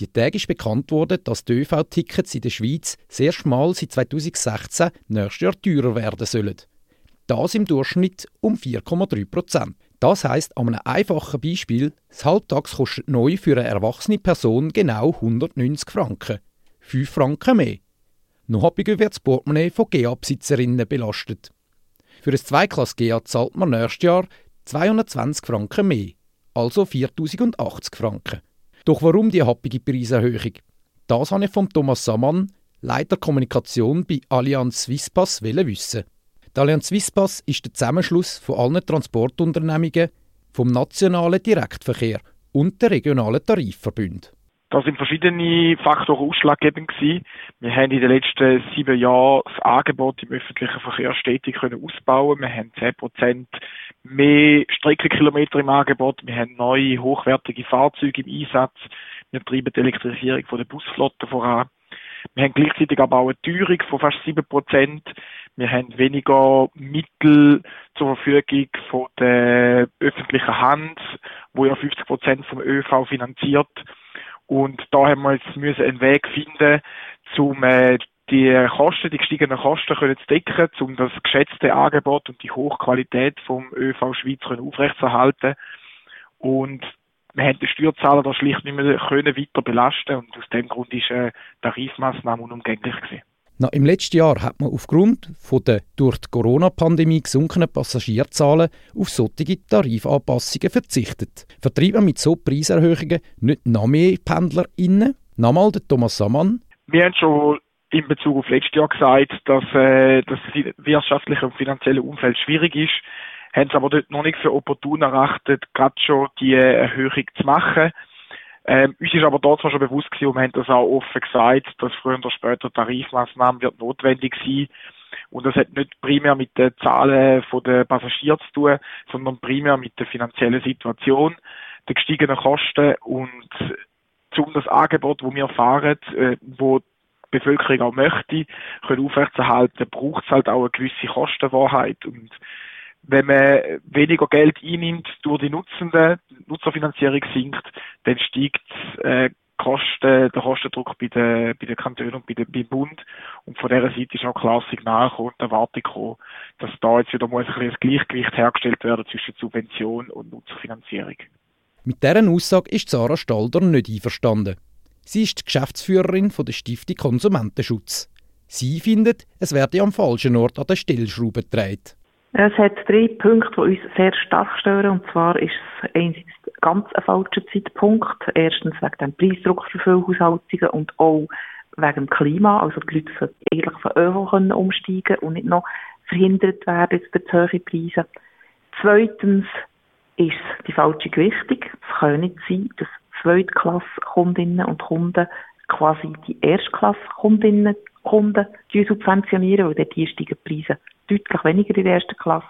Die Tage ist bekannt worden, dass die ÖV-Tickets in der Schweiz das erste Mal seit 2016 nächstes Jahr teurer werden sollen. Das im Durchschnitt um 4,3 Prozent. Das heisst, an einem einfachen Beispiel, das Halbtags kostet neu für eine erwachsene Person genau 190 Franken. 5 Franken mehr. Noch happiger wird das Portemonnaie von GA-Besitzerinnen belastet. Für ein Zweiklass-GA zahlt man nächstes Jahr 220 Franken mehr, also 4080 Franken. Doch warum die happige Preiserhöhung? Das habe ich von Thomas Samann, Leiter Kommunikation bei Allianz Swisspass, wissen. Die Allianz Swisspass ist der Zusammenschluss von allen Transportunternehmungen, vom nationalen Direktverkehr und der regionalen Tarifverbünde. Da sind verschiedene Faktoren ausschlaggebend gewesen. Wir haben in den letzten sieben Jahren das Angebot im öffentlichen Verkehr stetig können ausbauen. Wir haben 10 Prozent mehr Streckenkilometer im Angebot. Wir haben neue, hochwertige Fahrzeuge im Einsatz. Wir treiben die Elektrisierung von der Busflotte voran. Wir haben gleichzeitig aber auch eine Teuerung von fast 7 Prozent. Wir haben weniger Mittel zur Verfügung von der öffentlichen Hand, wo ja 50 Prozent vom ÖV finanziert. Und da haben wir jetzt einen Weg finden, um äh, die Kosten, die gestiegenen Kosten können zu decken, um das geschätzte Angebot und die Hochqualität vom ÖV Schweiz aufrechtzuerhalten. Und wir haben den Steuerzahler da schlicht nicht mehr können weiter belasten und aus dem Grund ist eine Tarifmaßnahme unumgänglich gewesen. Na, Im letzten Jahr hat man aufgrund der durch die Corona-Pandemie gesunkenen Passagierzahlen auf solche Tarifanpassungen verzichtet. Vertreibt man mit so Preiserhöhungen nicht noch mehr PendlerInnen? Nochmal der Thomas Samann. Wir haben schon in Bezug auf letztes Jahr gesagt, dass, äh, das wirtschaftliche und finanzielle Umfeld schwierig ist, haben es aber dort noch nicht für opportun erachtet, gerade schon die Erhöhung zu machen. Ähm, uns ist aber dort schon bewusst gewesen und wir haben das auch offen gesagt, dass früher oder später Tarifmaßnahmen wird notwendig sein. Und das hat nicht primär mit den Zahlen der Passagiere zu tun, sondern primär mit der finanziellen Situation, den gestiegenen Kosten und zum das Angebot, wo wir fahren, äh, wo die Bevölkerung auch möchte, können aufrechtzuerhalten, braucht es halt auch eine gewisse Kostenwahrheit. Und wenn man weniger Geld einnimmt durch die Nutzenden, Nutzerfinanzierung sinkt, dann steigt äh, Kosten, der Kostendruck bei den, bei den Kantonen und bei den, beim Bund. Und von dieser Seite ist auch klar Signal gekommen und Erwartung gekommen, dass da jetzt wieder mal ein, ein Gleichgewicht hergestellt werden zwischen Subvention und Nutzerfinanzierung. Mit dieser Aussage ist Sarah Stalder nicht einverstanden. Sie ist die Geschäftsführerin von der Stiftung Konsumentenschutz. Sie findet, es werde am falschen Ort an der Stellschraube gedreht. Es hat drei Punkte, die uns sehr stark stören. Und zwar ist es einerseits ganz ein falscher Zeitpunkt. Erstens wegen dem Preisdruck für viele Haushaltungen und auch wegen dem Klima. Also die Leute sollten eigentlich von ÖV können umsteigen und nicht noch verhindert werden durch zu hohe Preise. Zweitens ist die falsche Gewichtung. Es kann nicht sein, dass Zweitklasse-Kundinnen und Kunden quasi die Erstklasse-Kundinnen Kunden subventionieren, weil dort die steigen Preise deutlich weniger in der ersten Klasse.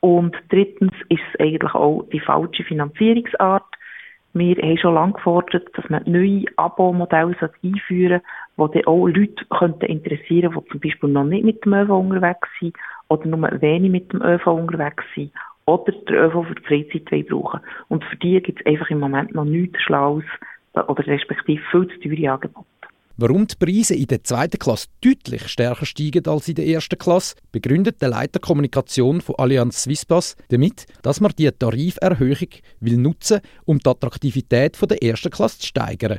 Und drittens ist es eigentlich auch die falsche Finanzierungsart. Wir haben schon lange gefordert, dass man neue Abo-Modelle einführen sollte, die dann auch Leute interessieren könnten, die zum Beispiel noch nicht mit dem ÖV unterwegs sind oder nur wenig mit dem ÖV unterwegs sind oder den ÖV für die Freizeit brauchen Und für die gibt es einfach im Moment noch nichts Schlaues oder respektive viel zu teure Angebote. Warum die Preise in der zweiten Klasse deutlich stärker steigen als in der ersten Klasse, begründet der Leiter Kommunikation von Allianz Swisspass damit, dass man die Tariferhöhung will nutzen, um die Attraktivität der ersten Klasse zu steigern.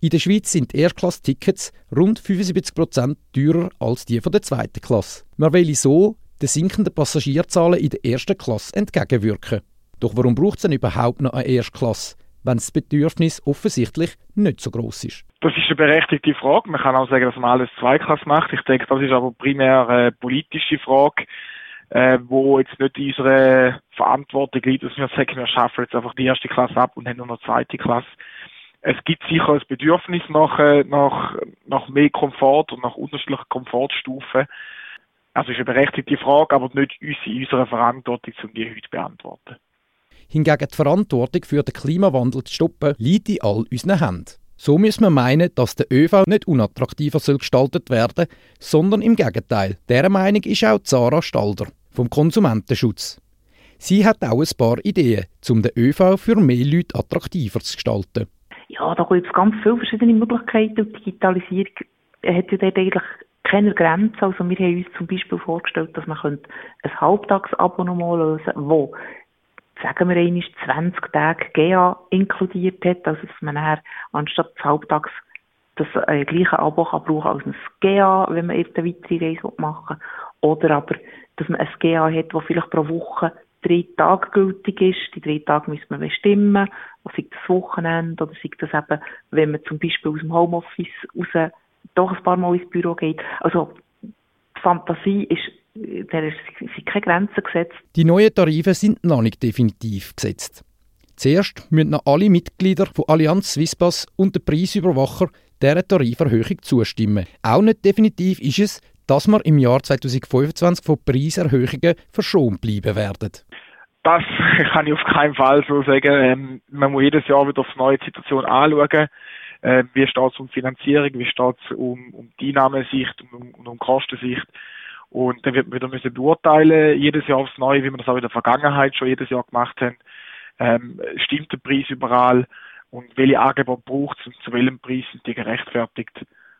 In der Schweiz sind Erstklass-Tickets rund 75% teurer als die der zweiten Klasse. Man will so den sinkenden Passagierzahlen in der ersten Klasse entgegenwirken. Doch warum braucht es denn überhaupt noch eine Erstklasse? Wenn das Bedürfnis offensichtlich nicht so groß ist? Das ist eine berechtigte Frage. Man kann auch sagen, dass man alles Zweiklasse macht. Ich denke, das ist aber primär eine politische Frage, äh, wo jetzt nicht in unserer Verantwortung liegt, dass wir sagen, wir schaffen jetzt einfach die erste Klasse ab und haben nur noch zweite Klasse. Es gibt sicher ein Bedürfnis nach, äh, nach, nach mehr Komfort und nach unterschiedlichen Komfortstufen. Also ist eine berechtigte Frage, aber nicht in unserer Verantwortung, um die heute zu beantworten. Hingegen die Verantwortung für den Klimawandel zu stoppen, liegt in all unseren Händen. So müssen wir meinen, dass der ÖV nicht unattraktiver soll gestaltet werden, sondern im Gegenteil. Dieser Meinung ist auch Sarah Stalder vom Konsumentenschutz. Sie hat auch ein paar Ideen, um den ÖV für mehr Leute attraktiver zu gestalten. Ja, da gibt es ganz viele verschiedene Möglichkeiten. Und Digitalisierung hat ja dort eigentlich keine Grenzen. Also wir haben uns zum Beispiel vorgestellt, dass man ein Halbtagsabonnement lösen könnte, sagen wir einmal 20 Tage GA inkludiert hat, also dass man nachher anstatt des Halbtags das äh, gleiche Abo kann brauchen als ein GA, wenn man eben eine weitere Reise machen will. Oder aber, dass man ein GA hat, das vielleicht pro Woche drei Tage gültig ist. Die drei Tage müssen wir bestimmen. Oder sei das Wochenende oder sei das eben, wenn man zum Beispiel aus dem Homeoffice raus doch ein paar Mal ins Büro geht. Also die Fantasie ist der sind keine Grenzen gesetzt. Die neuen Tarife sind noch nicht definitiv gesetzt. Zuerst müssen noch alle Mitglieder von Allianz Swisspass und der Preisüberwacher dieser Tariferhöhung zustimmen. Auch nicht definitiv ist es, dass wir im Jahr 2025 von Preiserhöhungen verschont bleiben werden. Das kann ich auf keinen Fall so sagen. Ähm, man muss jedes Jahr wieder auf neue Situation anschauen. Ähm, wie steht es um Finanzierung, wie steht es um, um die Einnahmensicht und um, um, um Kostensicht. Und dann wird man wieder müssen beurteilen, jedes Jahr aufs Neue, wie wir das auch in der Vergangenheit schon jedes Jahr gemacht haben. Ähm, stimmt der Preis überall und welche Angebote braucht es und zu welchem Preis sind die gerechtfertigt?